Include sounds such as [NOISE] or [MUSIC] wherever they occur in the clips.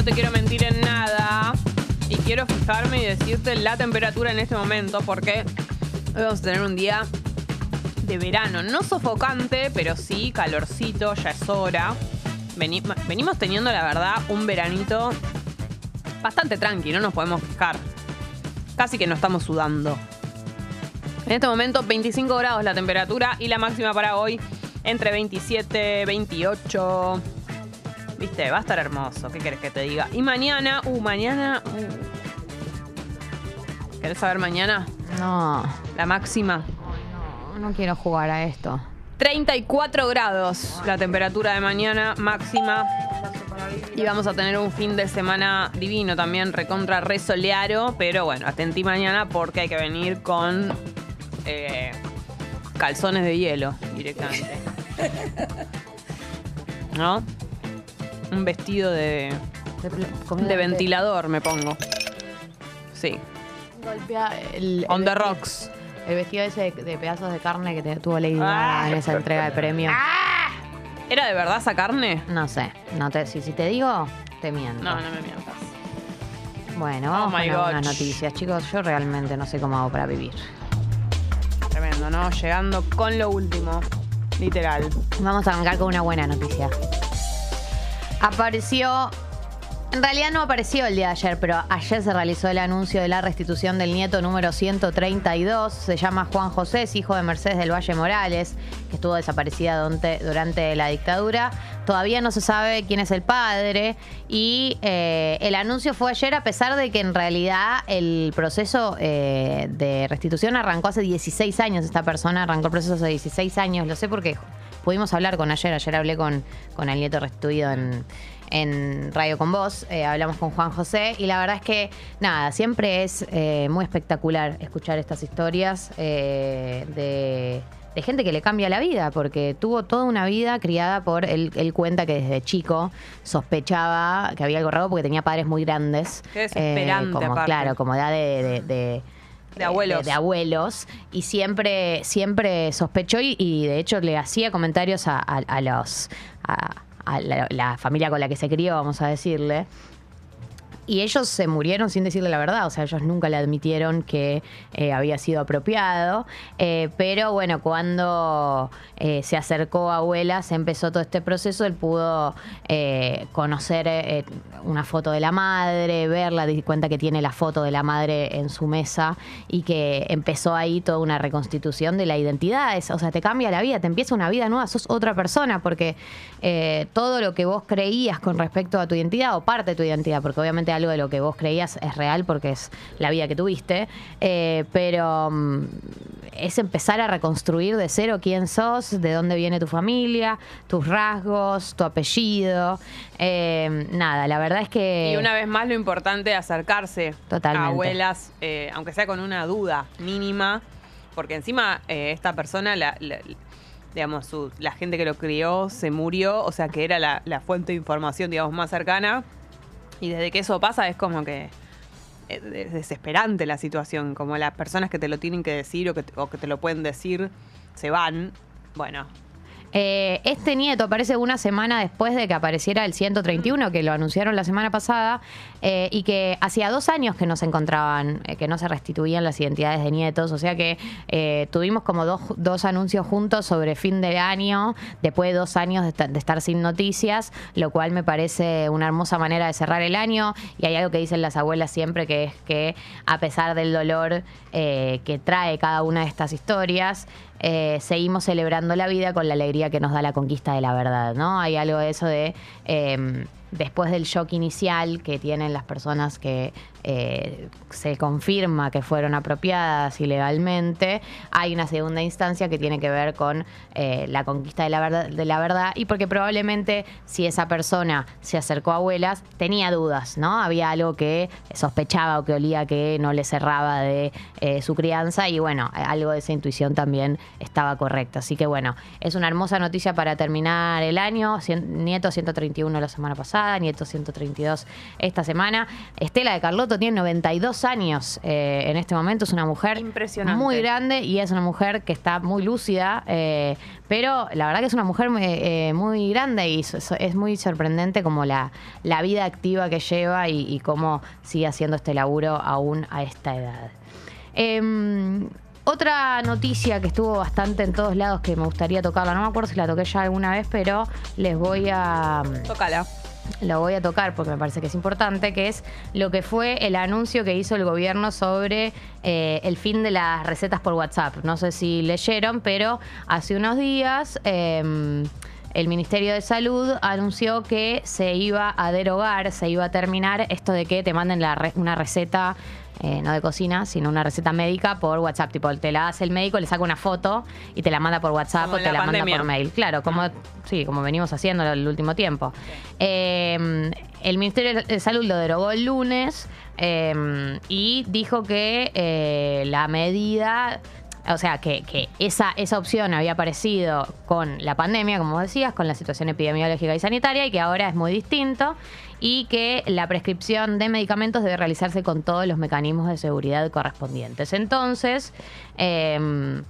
no te quiero mentir en nada. Y quiero fijarme y decirte la temperatura en este momento porque hoy vamos a tener un día de verano. No sofocante, pero sí calorcito, ya es hora. Veni- venimos teniendo, la verdad, un veranito bastante tranqui, no nos podemos fijar. Casi que no estamos sudando. En este momento 25 grados la temperatura y la máxima para hoy entre 27, 28. Viste, va a estar hermoso. ¿Qué querés que te diga? Y mañana, uh, mañana. uh. ¿Querés saber mañana? No, La máxima. no, no quiero jugar a esto. 34 grados la temperatura de mañana máxima. Y vamos a tener un fin de semana divino también, recontra resolearo. Pero bueno, atentí mañana porque hay que venir con eh, calzones de hielo directamente. [LAUGHS] ¿No? Un vestido de, De, ventilador me pongo. Sí. Golpea el, On el the rocks. El vestido ese de, de pedazos de carne que te tuvo Lady Ah. En esa entrega de premios. ¿Era de verdad esa carne? No sé, no te, si, si te digo, te miento. No, no me mientas. Bueno, Oh vamos my con algunas noticias. Chicos, yo realmente no sé cómo hago para vivir. Tremendo, ¿no? Llegando con lo último. Literal. Vamos a arrancar con una buena noticia. Apareció. En realidad no apareció el día de ayer, pero ayer se realizó el anuncio de la restitución del nieto número 132. Se llama Juan José, es hijo de Mercedes del Valle Morales, que estuvo desaparecida durante, la dictadura. Todavía no se sabe quién es el padre. Y eh, el anuncio fue ayer, a pesar de que en realidad el proceso eh, de restitución arrancó hace 16 años. Esta persona arrancó el proceso hace 16 años. Lo sé porque pudimos hablar con ayer. Ayer hablé con, con el nieto restituido en, en Radio con Vos. Eh, hablamos con Juan José. Y la verdad es que, nada, siempre es eh, muy espectacular escuchar estas historias eh, de, de gente que le cambia la vida, porque tuvo toda una vida criada por él. Él cuenta que desde chico sospechaba que había algo raro porque tenía padres muy grandes. Qué desesperante, como, aparte. Claro, como edad de- de- de De abuelos. de, de abuelos y siempre siempre sospechó y, y de hecho le hacía comentarios a, a- a los a, a la, la familia con la que se crió vamos a decirle y ellos se murieron sin decirle la verdad, o sea, ellos nunca le admitieron que eh, había sido apropiado, eh, pero bueno, cuando eh, se acercó a abuela, se empezó todo este proceso, él pudo conocer una foto de la madre, verla, di cuenta que tiene la foto de la madre en su mesa y que empezó ahí toda una reconstitución de la identidad, Es- o sea, te cambia la vida, te empieza una vida nueva, sos otra persona, porque todo lo que vos creías con respecto a tu identidad o parte de tu identidad, porque obviamente algo de lo que vos creías es real porque es la vida que tuviste, eh, pero mm, es empezar a reconstruir de cero quién sos, de dónde viene tu familia, tus rasgos, tu apellido. Eh, nada, la verdad es que... Y una vez más lo importante es acercarse Totalmente. a abuelas, eh, aunque sea con una duda mínima, porque encima esta persona, la, la- digamos, su- la gente que lo crió se murió, o sea que era la, la fuente de información, digamos, más cercana. Y desde que eso pasa es como que es es desesperante la situación, como las personas que te lo tienen que decir o que, o que te lo pueden decir se van. Bueno, Eh, este nieto aparece una semana después de que apareciera el 131, que lo anunciaron la semana pasada, eh, y que hacía dos años que no se encontraban, eh, que no se restituían las identidades de nietos. O sea que tuvimos como dos, dos anuncios juntos sobre fin de año, después de dos años de, esta- de estar sin noticias, lo cual me parece una hermosa manera de cerrar el año. Y hay algo que dicen las abuelas siempre, que es que a pesar del dolor que trae cada una de estas historias, eh, seguimos celebrando la vida con la alegría que nos da la conquista de la verdad, ¿no? Hay algo de eso de eh, después del shock inicial que tienen las personas que eh, se confirma que fueron apropiadas ilegalmente, hay una segunda instancia que tiene que ver con eh, la conquista de la verdad, de la verdad y porque probablemente si esa persona se acercó a abuelas tenía dudas, ¿no? Había algo que sospechaba o que olía que no le cerraba de eh, su crianza y bueno, algo de esa intuición también estaba correcta. Así que bueno, es una hermosa noticia para terminar el año. Cien- Nieto 131 la semana pasada. Nieto 132 esta semana. Estela de Tiene 92 años eh, en este momento, es una mujer Impresionante. muy grande y es una mujer que está muy lúcida, eh, pero la verdad que es una mujer eh, eh, muy grande y es, es muy sorprendente como la, la vida activa que lleva y, y cómo sigue haciendo este laburo aún a esta edad. Em, otra noticia que estuvo bastante en todos lados que me gustaría tocarla, no me acuerdo si la toqué ya alguna vez, pero les voy a Tócala. Lo voy a tocar porque me parece que es importante, que es lo que fue el anuncio que hizo el gobierno sobre eh, el fin de las recetas por WhatsApp. No sé si leyeron, pero hace unos días... eh, el Ministerio de Salud anunció que se iba a derogar, se iba a terminar esto de que te manden la re- una receta, eh, no de cocina, sino una receta médica por WhatsApp. Tipo, te la hace el médico, le saca una foto y te la manda por WhatsApp Como o te la la, manda por mail. Claro, como, sí, como venimos haciendo el último tiempo. Eh, el Ministerio de Salud lo derogó el lunes eh, y dijo que eh, la medida o sea, que, esa, esa opción había aparecido con la pandemia, como decías, con la situación epidemiológica y sanitaria, y que ahora es muy distinto, y que la prescripción de medicamentos debe realizarse con todos los mecanismos de seguridad correspondientes. Entonces, eh,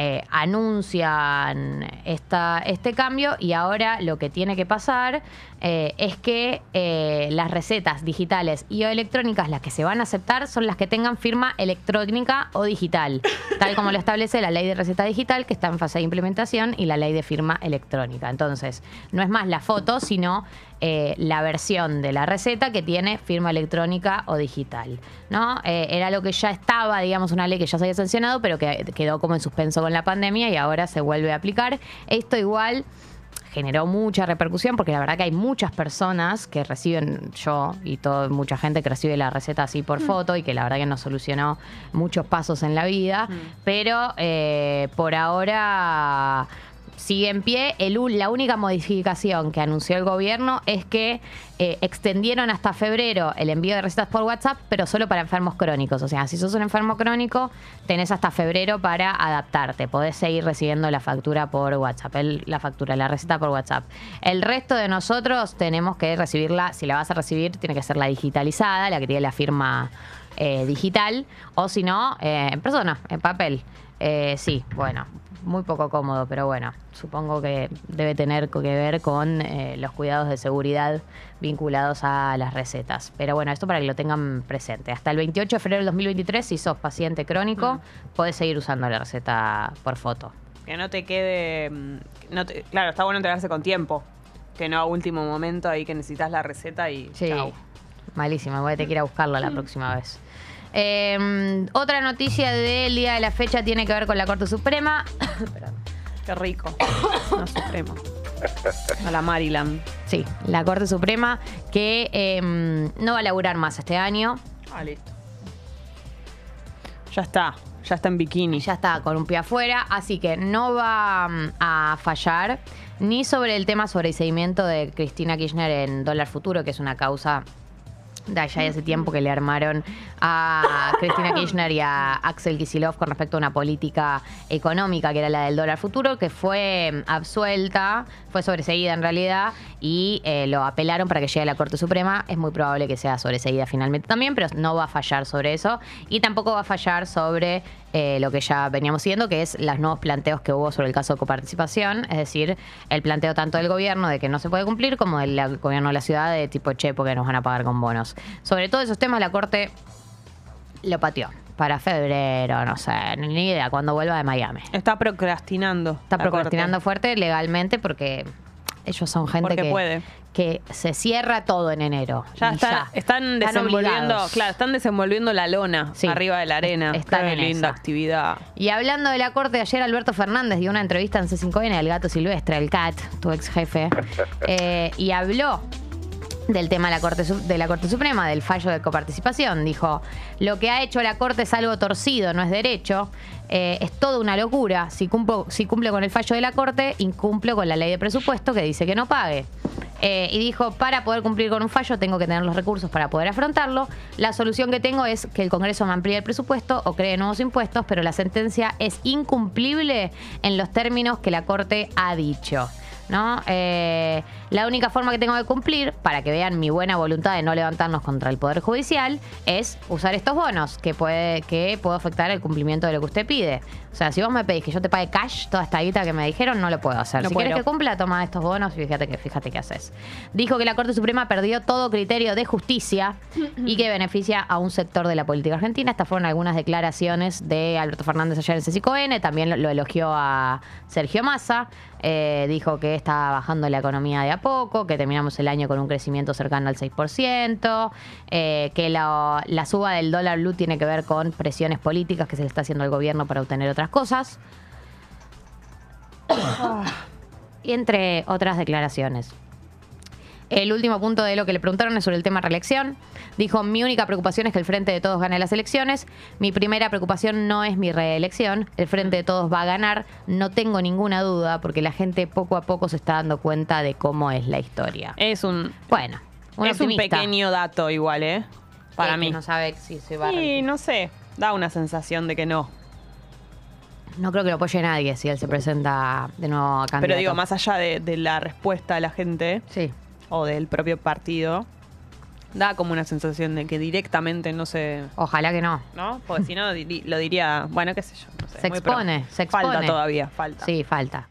eh, anuncian esta, este cambio y ahora lo que tiene que pasar eh, es que eh, las recetas digitales y o electrónicas, las que se van a aceptar, son las que tengan firma electrónica o digital, tal como lo establece la ley de receta digital que está en fase de implementación y la ley de firma electrónica. Entonces, no es más la foto, sino eh, la versión de la receta que tiene firma electrónica o digital. ¿no? Era lo que ya estaba, digamos, una ley que ya se había sancionado, pero que quedó como en suspenso con la pandemia y ahora se vuelve a aplicar. Esto igual generó mucha repercusión porque la verdad que hay muchas personas que reciben, yo y todo, mucha gente que recibe la receta así por foto y que la verdad que nos solucionó muchos pasos en la vida, pero eh, por ahora sigue en pie. El la única modificación que anunció el gobierno es que eh, extendieron hasta febrero el envío de recetas por WhatsApp, pero solo para enfermos crónicos. O sea, si sos un enfermo crónico, tenés hasta febrero para adaptarte. Podés seguir recibiendo la factura por WhatsApp, la factura, la receta por WhatsApp. El resto de nosotros tenemos que recibirla, si la vas a recibir, tiene que ser la digitalizada, la que tiene la firma eh, digital, o si no, eh, en persona, en papel. Eh, sí, bueno, muy poco cómodo, pero bueno, supongo que debe tener que ver con eh, los cuidados de seguridad vinculados a las recetas. Pero bueno, esto para que lo tengan presente. Hasta el 28 de febrero del 2023, si sos paciente crónico, podés seguir usando la receta por foto. Que no te quede. mm, No te- claro, está bueno enterarse con tiempo. Que no a último momento ahí que necesitas la receta y. Sí, chau. malísimo. Voy a tener que ir a buscarlo la próxima vez. Eh, otra noticia del día de la fecha tiene que ver con la Corte Suprema. [COUGHS] Qué rico. [COUGHS] No supremo. A la Maryland. Sí, la Corte Suprema que eh, no va a laburar más este año. Ah, listo. Ya está. Ya está en bikini. Ya está con un pie afuera, así que no va mm, a fallar ni sobre el tema sobre el seguimiento de Cristina Kirchner en Dólar Futuro, que es una causa allá de hace tiempo que le armaron a Cristina Kirchner y a Axel Kisilov con respecto a una política económica que era la del dólar futuro, que fue mm, absuelta, fue sobreseída en realidad, y eh, lo apelaron para que llegue a la Corte Suprema. Es muy probable que sea sobreseída finalmente también, pero no va a fallar sobre eso. Y tampoco va a fallar sobre eh, lo que ya veníamos siguiendo, que es los nuevos planteos que hubo sobre el caso de coparticipación, es decir, el planteo tanto del gobierno de que no se puede cumplir como del gobierno de la ciudad de tipo, che, porque nos van a pagar con bonos. Sobre todos esos temas la Corte lo pateó para febrero, no sé, ni idea, cuando vuelva de Miami. Está procrastinando. Está procrastinando corte. fuerte legalmente porque ellos son gente Porque que, puede. que se cierra todo en enero. Ya, está- están desenvolviendo, obligados. claro, están desenvolviendo la lona Sí. arriba de la arena. Están Qué en linda esa. actividad. Y hablando de la corte, ayer Alberto Fernández dio una entrevista en C5N, el gato silvestre, el CAT, tu ex jefe, [LAUGHS] eh, y habló del tema de la, corte, de la Corte Suprema, del fallo de coparticipación. Dijo, lo que ha hecho la Corte es algo torcido, no es derecho, eh, es toda una locura. Si, si cumple con el fallo de la Corte, incumplo con la ley de presupuesto que dice que no pague. Eh, y dijo, para poder cumplir con un fallo tengo que tener los recursos para poder afrontarlo. La solución que tengo es que el Congreso me amplíe el presupuesto o cree nuevos impuestos, pero la sentencia es incumplible en los términos que la Corte ha dicho. ¿No? Eh, la única forma que tengo de cumplir, para que vean mi buena voluntad de no levantarnos contra el Poder Judicial, es usar estos bonos que puede que puedo afectar el cumplimiento de lo que usted pide. O sea, si vos me pedís que yo te pague cash toda esta guita que me dijeron, no lo puedo hacer. No si querés que cumpla, toma estos bonos y fíjate que fíjate qué haces. Dijo que la Corte Suprema perdió todo criterio de justicia y que beneficia a un sector de la política argentina. Estas fueron algunas declaraciones de Alberto Fernández ayer en C5N. También lo, lo elogió a Sergio Massa. Eh, dijo que está bajando la economía de a poco, que terminamos el año con un crecimiento cercano al 6%, eh, que la, la suba del dólar blue tiene que ver con presiones políticas que se le está haciendo al gobierno para obtener otras cosas. y entre otras declaraciones. El último punto de lo que le preguntaron es sobre el tema reelección. Dijo, mi única preocupación es que el Frente de Todos gane las elecciones. Mi primera preocupación no es mi reelección. El Frente de Todos va a ganar. No tengo ninguna duda porque la gente poco a poco se está dando cuenta de cómo es la historia. Es un, Bueno, un es un pequeño dato igual, ¿eh? Para mí. No sabe si se va a Sí, no sé. Da una sensación de que no. No creo que lo apoye nadie si él se presenta de nuevo a candidato. Pero digo, más allá de, de la respuesta de la gente Sí. O del propio partido, da como una sensación de que directamente no se. Ojalá que no. ¿No? Porque si no, di- lo diría. Bueno, qué sé yo. no sé, Se muy pro- expone, se expone. Falta todavía, falta. Sí, falta.